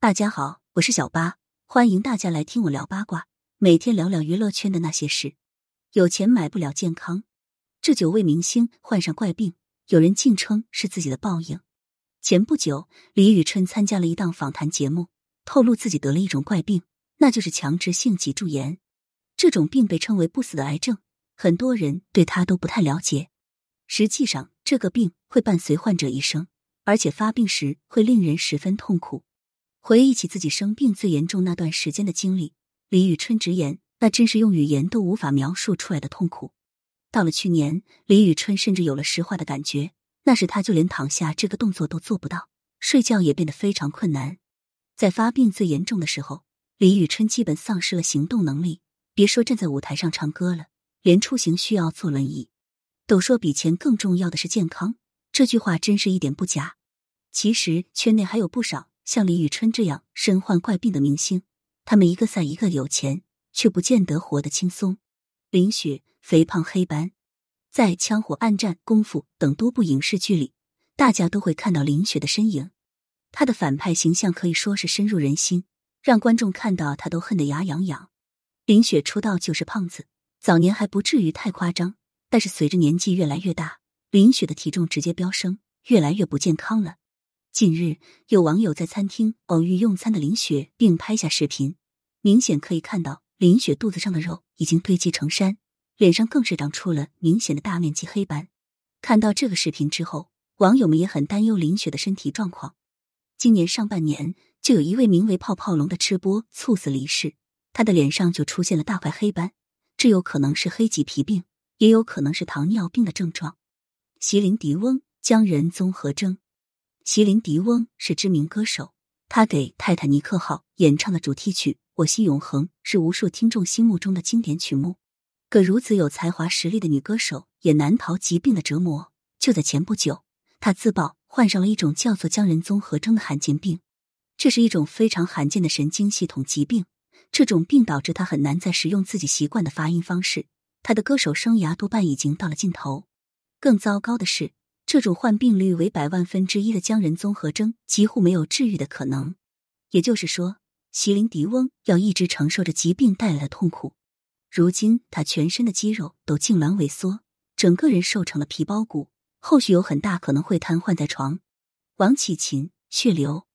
大家好，我是小八，欢迎大家来听我聊八卦，每天聊聊娱乐圈的那些事。有钱买不了健康，这九位明星患上怪病，有人竟称是自己的报应。前不久，李宇春参加了一档访谈节目，透露自己得了一种怪病，那就是强直性脊柱炎。这种病被称为不死的癌症，很多人对他都不太了解。实际上，这个病会伴随患者一生，而且发病时会令人十分痛苦。回忆起自己生病最严重那段时间的经历，李宇春直言，那真是用语言都无法描述出来的痛苦。到了去年，李宇春甚至有了石化的感觉，那时他就连躺下这个动作都做不到，睡觉也变得非常困难。在发病最严重的时候，李宇春基本丧失了行动能力，别说站在舞台上唱歌了，连出行需要坐轮椅。都说比钱更重要的是健康，这句话真是一点不假。其实圈内还有不少。像李宇春这样身患怪病的明星，他们一个赛一个有钱，却不见得活得轻松。林雪肥胖黑斑，在《枪火暗战》《功夫》等多部影视剧里，大家都会看到林雪的身影。她的反派形象可以说是深入人心，让观众看到她都恨得牙痒痒。林雪出道就是胖子，早年还不至于太夸张，但是随着年纪越来越大，林雪的体重直接飙升，越来越不健康了。近日，有网友在餐厅偶遇用餐的林雪，并拍下视频。明显可以看到，林雪肚子上的肉已经堆积成山，脸上更是长出了明显的大面积黑斑。看到这个视频之后，网友们也很担忧林雪的身体状况。今年上半年，就有一位名为泡泡龙的吃播猝死离世，他的脸上就出现了大块黑斑，这有可能是黑棘皮病，也有可能是糖尿病的症状。席琳迪翁将人综合征。麒麟迪翁是知名歌手，他给《泰坦尼克号》演唱的主题曲《我心永恒》是无数听众心目中的经典曲目。可如此有才华实力的女歌手，也难逃疾病的折磨。就在前不久，她自曝患上了一种叫做江人综合征的罕见病，这是一种非常罕见的神经系统疾病。这种病导致她很难再使用自己习惯的发音方式，她的歌手生涯多半已经到了尽头。更糟糕的是。这种患病率为百万分之一的僵人综合征几乎没有治愈的可能，也就是说，席琳迪翁要一直承受着疾病带来的痛苦。如今，他全身的肌肉都痉挛萎缩，整个人瘦成了皮包骨，后续有很大可能会瘫痪在床。王启琴血流，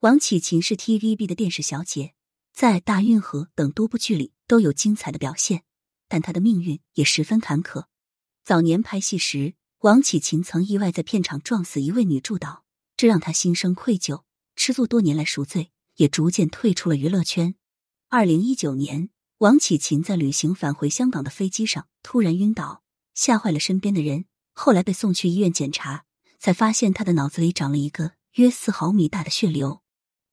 王启琴是 TVB 的电视小姐，在《大运河》等多部剧里都有精彩的表现，但她的命运也十分坎坷。早年拍戏时。王启琴曾意外在片场撞死一位女助导，这让他心生愧疚，吃醋多年来赎罪，也逐渐退出了娱乐圈。二零一九年，王启琴在旅行返回香港的飞机上突然晕倒，吓坏了身边的人。后来被送去医院检查，才发现他的脑子里长了一个约四毫米大的血瘤。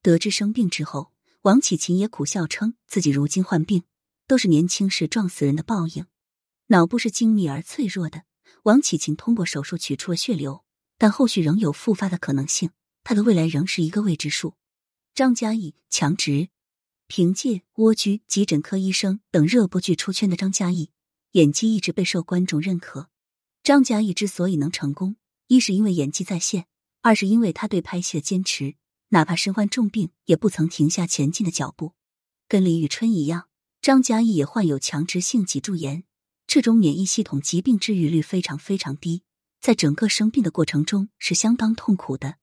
得知生病之后，王启琴也苦笑称自己如今患病都是年轻时撞死人的报应。脑部是精密而脆弱的。王启琴通过手术取出了血瘤，但后续仍有复发的可能性，他的未来仍是一个未知数。张嘉译强直，凭借《蜗居》《急诊科医生》等热播剧出圈的张嘉译，演技一直备受观众认可。张嘉译之所以能成功，一是因为演技在线，二是因为他对拍戏的坚持，哪怕身患重病，也不曾停下前进的脚步。跟李宇春一样，张嘉译也患有强直性脊柱炎。这种免疫系统疾病治愈率非常非常低，在整个生病的过程中是相当痛苦的。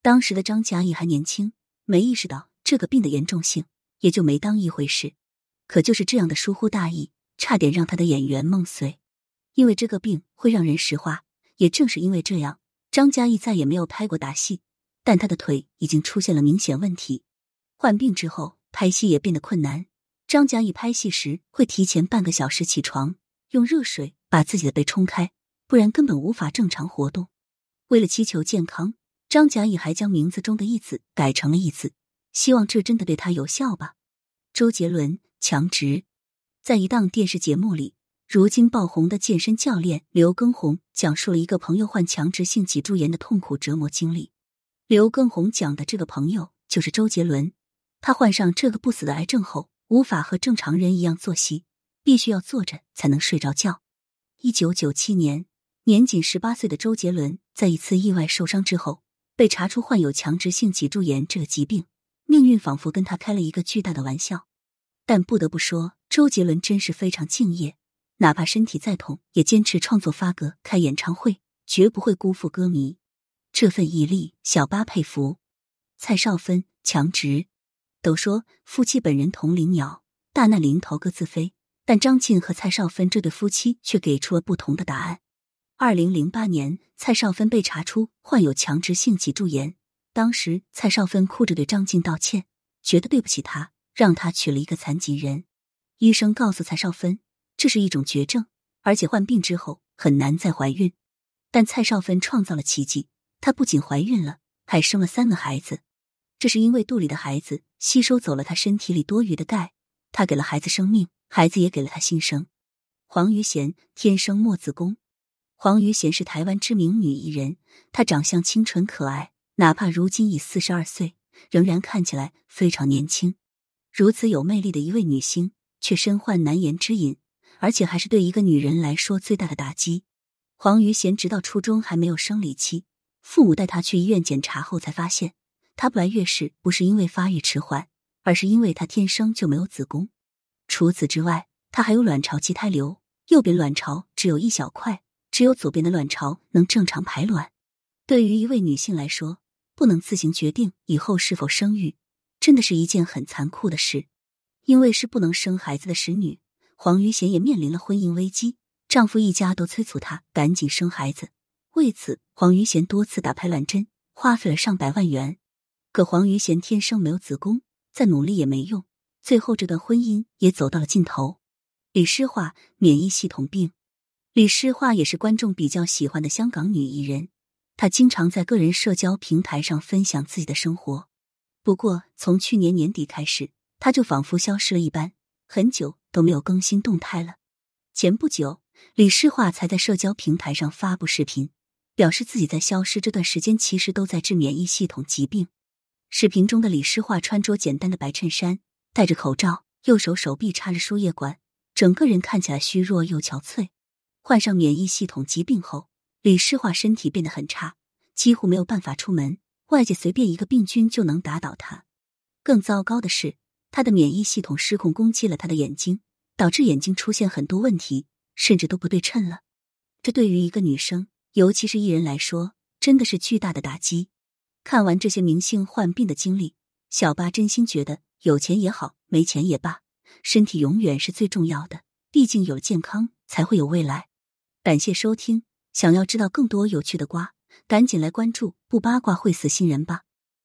当时的张嘉译还年轻，没意识到这个病的严重性，也就没当一回事。可就是这样的疏忽大意，差点让他的演员梦碎。因为这个病会让人石化，也正是因为这样，张嘉译再也没有拍过打戏。但他的腿已经出现了明显问题，患病之后拍戏也变得困难。张嘉译拍戏时会提前半个小时起床。用热水把自己的背冲开，不然根本无法正常活动。为了祈求健康，张嘉译还将名字中的“义”字改成了“义”字，希望这真的对他有效吧。周杰伦强直，在一档电视节目里，如今爆红的健身教练刘畊宏讲述了一个朋友患强直性脊柱炎的痛苦折磨经历。刘畊宏讲的这个朋友就是周杰伦，他患上这个不死的癌症后，无法和正常人一样作息。必须要坐着才能睡着觉。一九九七年，年仅十八岁的周杰伦在一次意外受伤之后，被查出患有强直性脊柱炎这个疾病，命运仿佛跟他开了一个巨大的玩笑。但不得不说，周杰伦真是非常敬业，哪怕身体再痛，也坚持创作发歌、开演唱会，绝不会辜负歌迷。这份毅力，小八佩服。蔡少芬强直。都说夫妻本人同林鸟，大难临头各自飞。但张晋和蔡少芬这对夫妻却给出了不同的答案。二零零八年，蔡少芬被查出患有强直性脊柱炎，当时蔡少芬哭着对张晋道歉，觉得对不起他，让他娶了一个残疾人。医生告诉蔡少芬，这是一种绝症，而且患病之后很难再怀孕。但蔡少芬创造了奇迹，她不仅怀孕了，还生了三个孩子。这是因为肚里的孩子吸收走了她身体里多余的钙，她给了孩子生命，孩子也给了她新生。黄于贤天生莫子宫。黄于贤是台湾知名女艺人，她长相清纯可爱，哪怕如今已四十二岁，仍然看起来非常年轻。如此有魅力的一位女星，却身患难言之隐，而且还是对一个女人来说最大的打击。黄于贤直到初中还没有生理期，父母带她去医院检查后才发现。她不来月事不是因为发育迟缓，而是因为她天生就没有子宫。除此之外，她还有卵巢畸胎瘤，右边卵巢只有一小块，只有左边的卵巢能正常排卵。对于一位女性来说，不能自行决定以后是否生育，真的是一件很残酷的事。因为是不能生孩子的使女，黄于贤也面临了婚姻危机，丈夫一家都催促她赶紧生孩子。为此，黄于贤多次打排卵针，花费了上百万元。可黄于贤天生没有子宫，再努力也没用，最后这段婚姻也走到了尽头。李诗画免疫系统病，李诗画也是观众比较喜欢的香港女艺人，她经常在个人社交平台上分享自己的生活。不过从去年年底开始，她就仿佛消失了一般，很久都没有更新动态了。前不久，李诗画才在社交平台上发布视频，表示自己在消失这段时间其实都在治免疫系统疾病。视频中的李诗画穿着简单的白衬衫，戴着口罩，右手手臂插着输液管，整个人看起来虚弱又憔悴。患上免疫系统疾病后，李诗画身体变得很差，几乎没有办法出门，外界随便一个病菌就能打倒他。更糟糕的是，他的免疫系统失控攻击了他的眼睛，导致眼睛出现很多问题，甚至都不对称了。这对于一个女生，尤其是艺人来说，真的是巨大的打击。看完这些明星患病的经历，小八真心觉得有钱也好，没钱也罢，身体永远是最重要的。毕竟有健康才会有未来。感谢收听，想要知道更多有趣的瓜，赶紧来关注，不八卦会死新人吧。